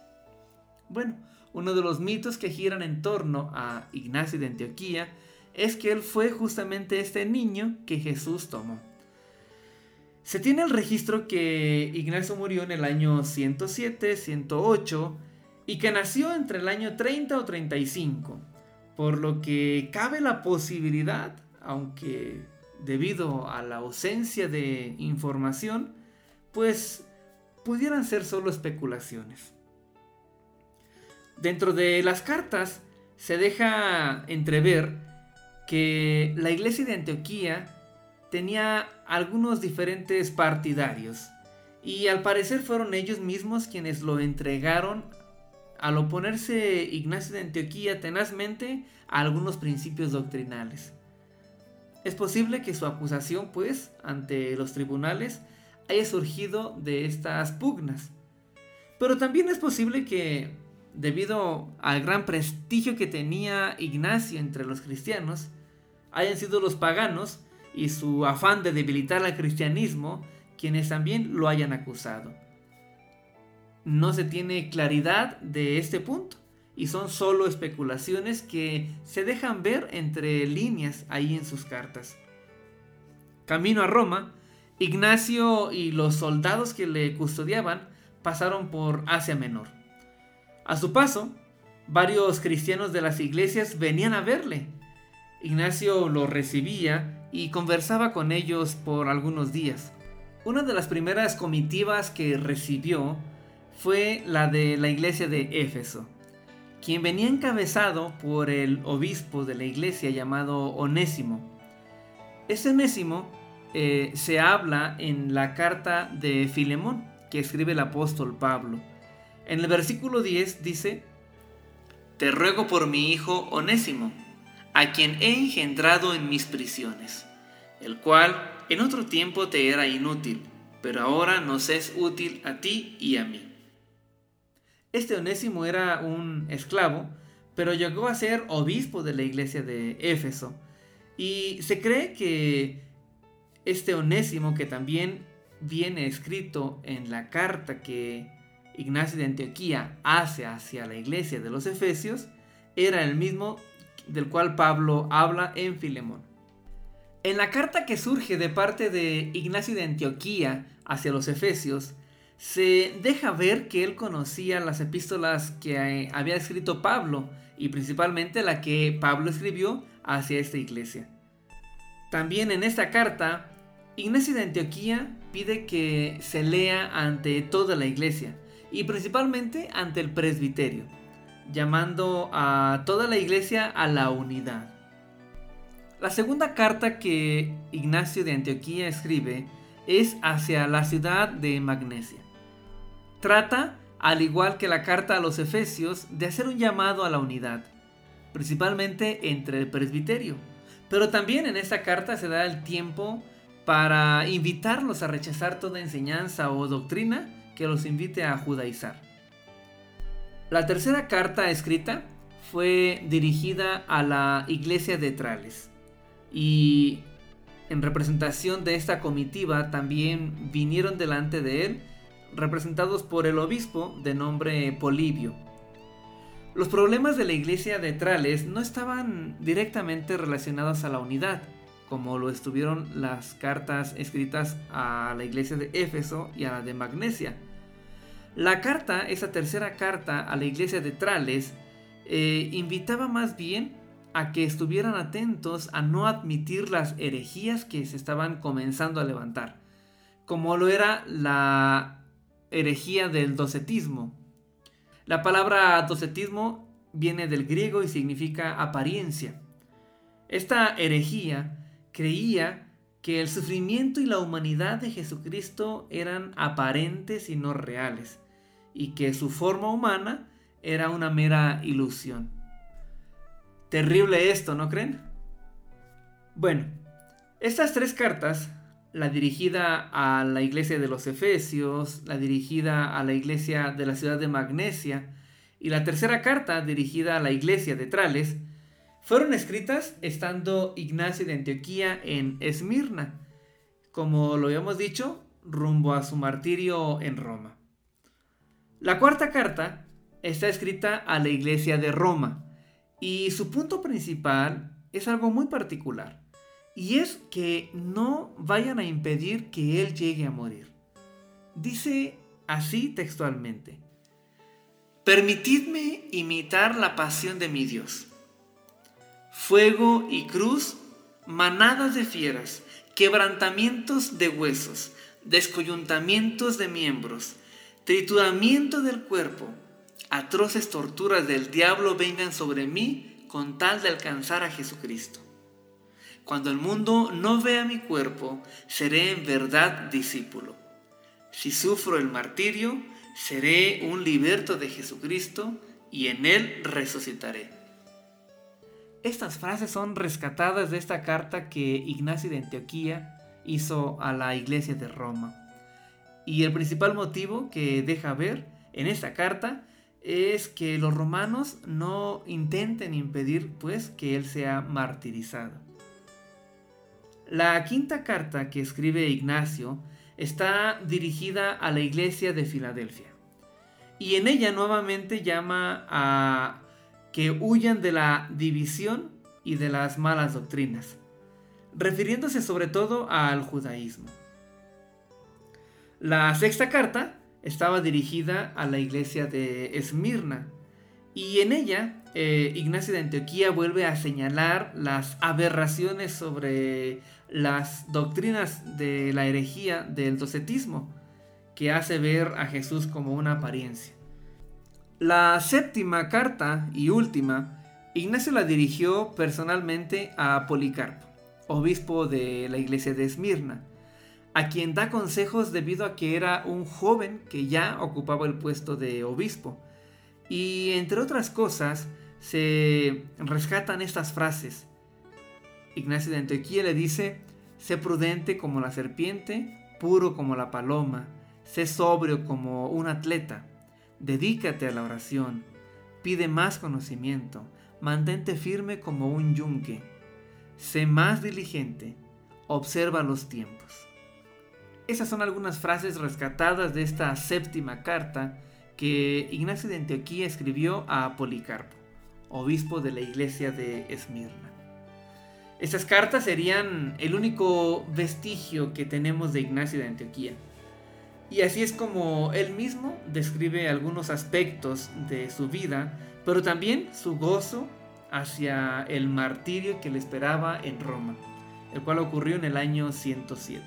A: Bueno, uno de los mitos que giran en torno a Ignacio de Antioquía es que él fue justamente este niño que Jesús tomó. Se tiene el registro que Ignacio murió en el año 107, 108 y que nació entre el año 30 o 35, por lo que cabe la posibilidad aunque debido a la ausencia de información, pues pudieran ser solo especulaciones. Dentro de las cartas se deja entrever que la iglesia de Antioquía tenía algunos diferentes partidarios y al parecer fueron ellos mismos quienes lo entregaron al oponerse Ignacio de Antioquía tenazmente a algunos principios doctrinales. Es posible que su acusación, pues, ante los tribunales haya surgido de estas pugnas. Pero también es posible que, debido al gran prestigio que tenía Ignacio entre los cristianos, hayan sido los paganos y su afán de debilitar al cristianismo quienes también lo hayan acusado. No se tiene claridad de este punto y son solo especulaciones que se dejan ver entre líneas ahí en sus cartas. Camino a Roma, Ignacio y los soldados que le custodiaban pasaron por Asia Menor. A su paso, varios cristianos de las iglesias venían a verle. Ignacio los recibía y conversaba con ellos por algunos días. Una de las primeras comitivas que recibió fue la de la iglesia de Éfeso quien venía encabezado por el obispo de la iglesia llamado Onésimo. Este Onésimo eh, se habla en la carta de Filemón que escribe el apóstol Pablo. En el versículo 10 dice, te ruego por mi hijo Onésimo, a quien he engendrado en mis prisiones, el cual en otro tiempo te era inútil, pero ahora nos es útil a ti y a mí. Este Onésimo era un esclavo, pero llegó a ser obispo de la iglesia de Éfeso. Y se cree que este Onésimo, que también viene escrito en la carta que Ignacio de Antioquía hace hacia la iglesia de los Efesios, era el mismo del cual Pablo habla en Filemón. En la carta que surge de parte de Ignacio de Antioquía hacia los Efesios, se deja ver que él conocía las epístolas que eh, había escrito Pablo y principalmente la que Pablo escribió hacia esta iglesia. También en esta carta, Ignacio de Antioquía pide que se lea ante toda la iglesia y principalmente ante el presbiterio, llamando a toda la iglesia a la unidad. La segunda carta que Ignacio de Antioquía escribe es hacia la ciudad de Magnesia. Trata, al igual que la carta a los Efesios, de hacer un llamado a la unidad, principalmente entre el presbiterio. Pero también en esta carta se da el tiempo para invitarlos a rechazar toda enseñanza o doctrina que los invite a judaizar. La tercera carta escrita fue dirigida a la iglesia de Trales y en representación de esta comitiva también vinieron delante de él representados por el obispo de nombre Polibio. Los problemas de la iglesia de Trales no estaban directamente relacionados a la unidad, como lo estuvieron las cartas escritas a la iglesia de Éfeso y a la de Magnesia. La carta, esa tercera carta a la iglesia de Trales, eh, invitaba más bien a que estuvieran atentos a no admitir las herejías que se estaban comenzando a levantar, como lo era la herejía del docetismo. La palabra docetismo viene del griego y significa apariencia. Esta herejía creía que el sufrimiento y la humanidad de Jesucristo eran aparentes y no reales, y que su forma humana era una mera ilusión. Terrible esto, ¿no creen? Bueno, estas tres cartas la dirigida a la iglesia de los Efesios, la dirigida a la iglesia de la ciudad de Magnesia y la tercera carta dirigida a la iglesia de Trales, fueron escritas estando Ignacio de Antioquía en Esmirna, como lo habíamos dicho, rumbo a su martirio en Roma. La cuarta carta está escrita a la iglesia de Roma y su punto principal es algo muy particular y es que no vayan a impedir que Él llegue a morir. Dice así textualmente, Permitidme imitar la pasión de mi Dios. Fuego y cruz, manadas de fieras, quebrantamientos de huesos, descoyuntamientos de miembros, trituramiento del cuerpo, atroces torturas del diablo vengan sobre mí con tal de alcanzar a Jesucristo. Cuando el mundo no vea mi cuerpo, seré en verdad discípulo. Si sufro el martirio, seré un liberto de Jesucristo y en él resucitaré. Estas frases son rescatadas de esta carta que Ignacio de Antioquía hizo a la iglesia de Roma. Y el principal motivo que deja ver en esta carta es que los romanos no intenten impedir pues que él sea martirizado. La quinta carta que escribe Ignacio está dirigida a la iglesia de Filadelfia. Y en ella nuevamente llama a que huyan de la división y de las malas doctrinas, refiriéndose sobre todo al judaísmo. La sexta carta estaba dirigida a la iglesia de Esmirna y en ella eh, Ignacio de Antioquía vuelve a señalar las aberraciones sobre las doctrinas de la herejía del docetismo, que hace ver a Jesús como una apariencia. La séptima carta y última, Ignacio la dirigió personalmente a Policarpo, obispo de la iglesia de Esmirna, a quien da consejos debido a que era un joven que ya ocupaba el puesto de obispo. Y entre otras cosas, se rescatan estas frases. Ignacio de Antioquía le dice, sé prudente como la serpiente, puro como la paloma, sé sobrio como un atleta, dedícate a la oración, pide más conocimiento, mantente firme como un yunque, sé más diligente, observa los tiempos. Esas son algunas frases rescatadas de esta séptima carta que Ignacio de Antioquía escribió a Policarpo, obispo de la iglesia de Esmirna. Estas cartas serían el único vestigio que tenemos de Ignacio de Antioquía. Y así es como él mismo describe algunos aspectos de su vida, pero también su gozo hacia el martirio que le esperaba en Roma, el cual ocurrió en el año 107.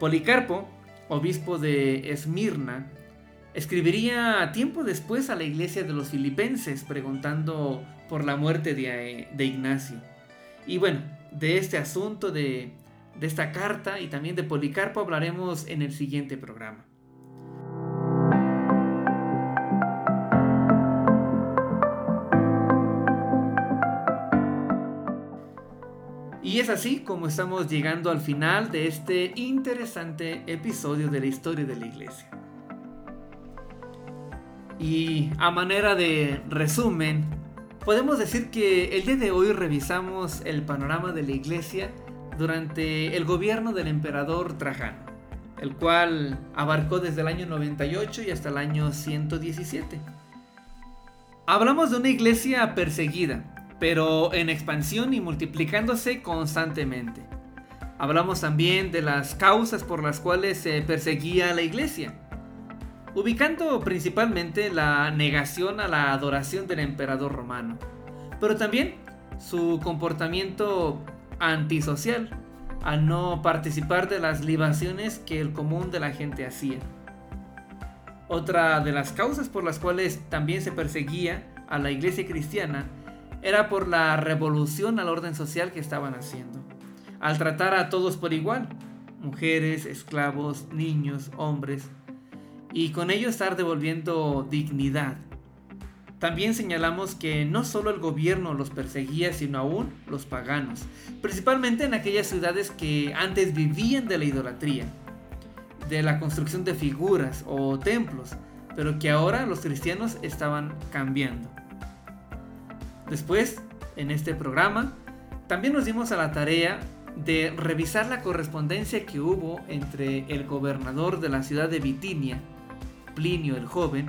A: Policarpo, obispo de Esmirna, escribiría tiempo después a la iglesia de los filipenses preguntando por la muerte de, Ignacio. Y bueno, de este asunto, de, de esta carta y también de Policarpo hablaremos en el siguiente programa. Y es así como estamos llegando al final de este interesante episodio de la historia de la iglesia. Y a manera de resumen, podemos decir que el día de hoy revisamos el panorama de la iglesia durante el gobierno del emperador Trajano, el cual abarcó desde el año 98 y hasta el año 117. Hablamos de una iglesia perseguida, pero en expansión y multiplicándose constantemente. Hablamos también de las causas por las cuales se perseguía a la iglesia ubicando principalmente la negación a la adoración del emperador romano, pero también su comportamiento antisocial al no participar de las libaciones que el común de la gente hacía. Otra de las causas por las cuales también se perseguía a la iglesia cristiana era por la revolución al orden social que estaban haciendo, al tratar a todos por igual, mujeres, esclavos, niños, hombres, y con ello estar devolviendo dignidad. También señalamos que no solo el gobierno los perseguía, sino aún los paganos, principalmente en aquellas ciudades que antes vivían de la idolatría, de la construcción de figuras o templos, pero que ahora los cristianos estaban cambiando. Después, en este programa, también nos dimos a la tarea de revisar la correspondencia que hubo entre el gobernador de la ciudad de Bitinia, Plinio el joven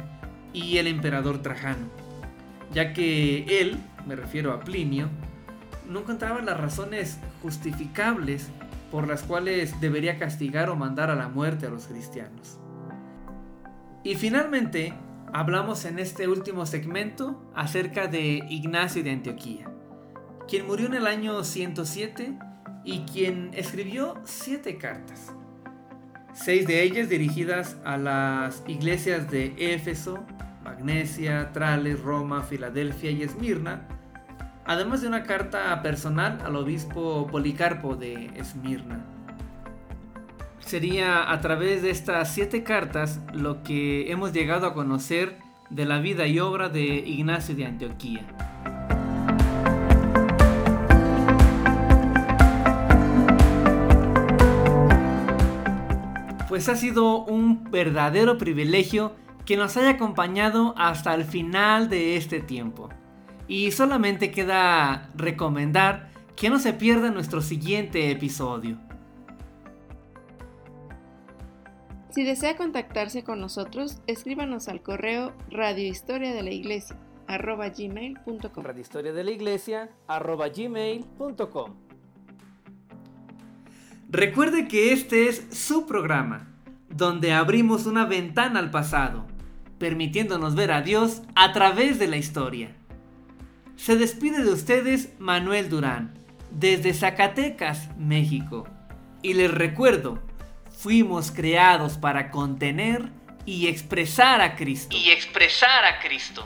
A: y el emperador Trajano, ya que él, me refiero a Plinio, no encontraba las razones justificables por las cuales debería castigar o mandar a la muerte a los cristianos. Y finalmente, hablamos en este último segmento acerca de Ignacio de Antioquía, quien murió en el año 107 y quien escribió siete cartas seis de ellas dirigidas a las iglesias de Éfeso, Magnesia, Trales, Roma, Filadelfia y Esmirna, además de una carta personal al obispo Policarpo de Esmirna. Sería a través de estas siete cartas lo que hemos llegado a conocer de la vida y obra de Ignacio de Antioquía. Pues ha sido un verdadero privilegio que nos haya acompañado hasta el final de este tiempo. Y solamente queda recomendar que no se pierda nuestro siguiente episodio.
B: Si desea contactarse con nosotros, escríbanos al correo radiohistoria de la iglesia gmail.com
A: radiohistoria de la iglesia gmail.com Recuerde que este es su programa, donde abrimos una ventana al pasado, permitiéndonos ver a Dios a través de la historia. Se despide de ustedes Manuel Durán, desde Zacatecas, México. Y les recuerdo, fuimos creados para contener y expresar a Cristo.
J: Y expresar a Cristo.